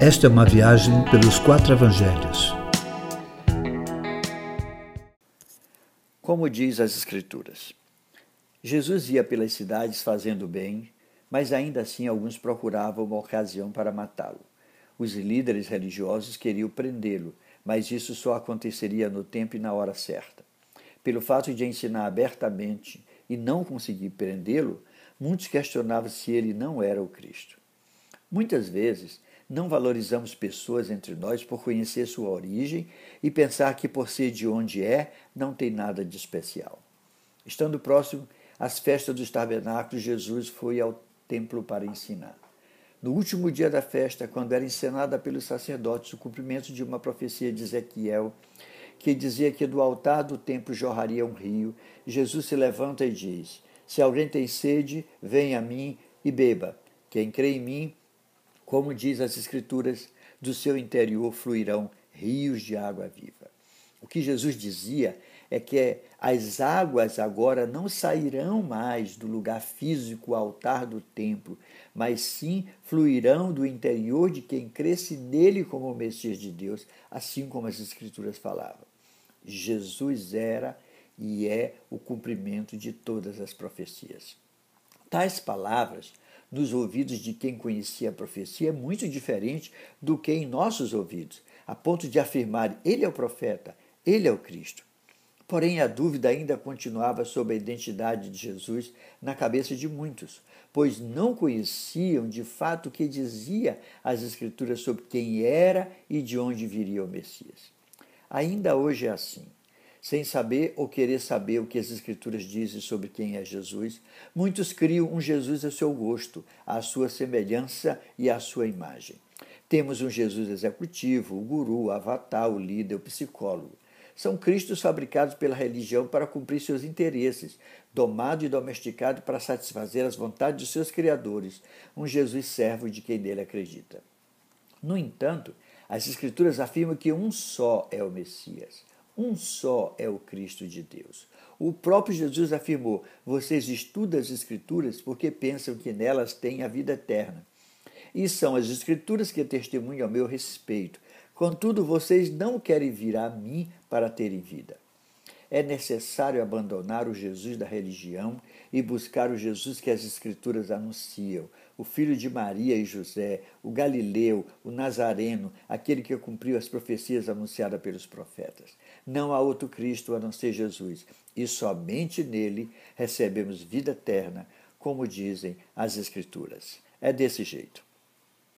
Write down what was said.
Esta é uma viagem pelos quatro evangelhos. Como diz as Escrituras, Jesus ia pelas cidades fazendo bem, mas ainda assim alguns procuravam uma ocasião para matá-lo. Os líderes religiosos queriam prendê-lo, mas isso só aconteceria no tempo e na hora certa. Pelo fato de ensinar abertamente e não conseguir prendê-lo, muitos questionavam se ele não era o Cristo. Muitas vezes, não valorizamos pessoas entre nós por conhecer sua origem e pensar que, por ser de onde é, não tem nada de especial. Estando próximo às festas dos tabernáculos, Jesus foi ao templo para ensinar. No último dia da festa, quando era encenada pelos sacerdotes o cumprimento de uma profecia de Ezequiel, que dizia que do altar do templo jorraria um rio, Jesus se levanta e diz: Se alguém tem sede, venha a mim e beba. Quem crê em mim, como diz as Escrituras, do seu interior fluirão rios de água viva. O que Jesus dizia é que as águas agora não sairão mais do lugar físico, altar do templo, mas sim fluirão do interior de quem cresce nele como o Messias de Deus, assim como as Escrituras falavam. Jesus era e é o cumprimento de todas as profecias. Tais palavras nos ouvidos de quem conhecia a profecia é muito diferente do que em nossos ouvidos, a ponto de afirmar ele é o profeta, ele é o Cristo. Porém, a dúvida ainda continuava sobre a identidade de Jesus na cabeça de muitos, pois não conheciam de fato o que dizia as Escrituras sobre quem era e de onde viria o Messias. Ainda hoje é assim sem saber ou querer saber o que as Escrituras dizem sobre quem é Jesus, muitos criam um Jesus a seu gosto, à sua semelhança e à sua imagem. Temos um Jesus executivo, o guru, o avatar, o líder, o psicólogo. São cristos fabricados pela religião para cumprir seus interesses, domado e domesticado para satisfazer as vontades de seus criadores, um Jesus servo de quem nele acredita. No entanto, as Escrituras afirmam que um só é o Messias. Um só é o Cristo de Deus. O próprio Jesus afirmou: Vocês estudam as Escrituras porque pensam que nelas têm a vida eterna. E são as Escrituras que testemunham a meu respeito. Contudo, vocês não querem vir a mim para terem vida. É necessário abandonar o Jesus da religião e buscar o Jesus que as Escrituras anunciam, o filho de Maria e José, o Galileu, o Nazareno, aquele que cumpriu as profecias anunciadas pelos profetas. Não há outro Cristo a não ser Jesus, e somente nele recebemos vida eterna, como dizem as Escrituras. É desse jeito.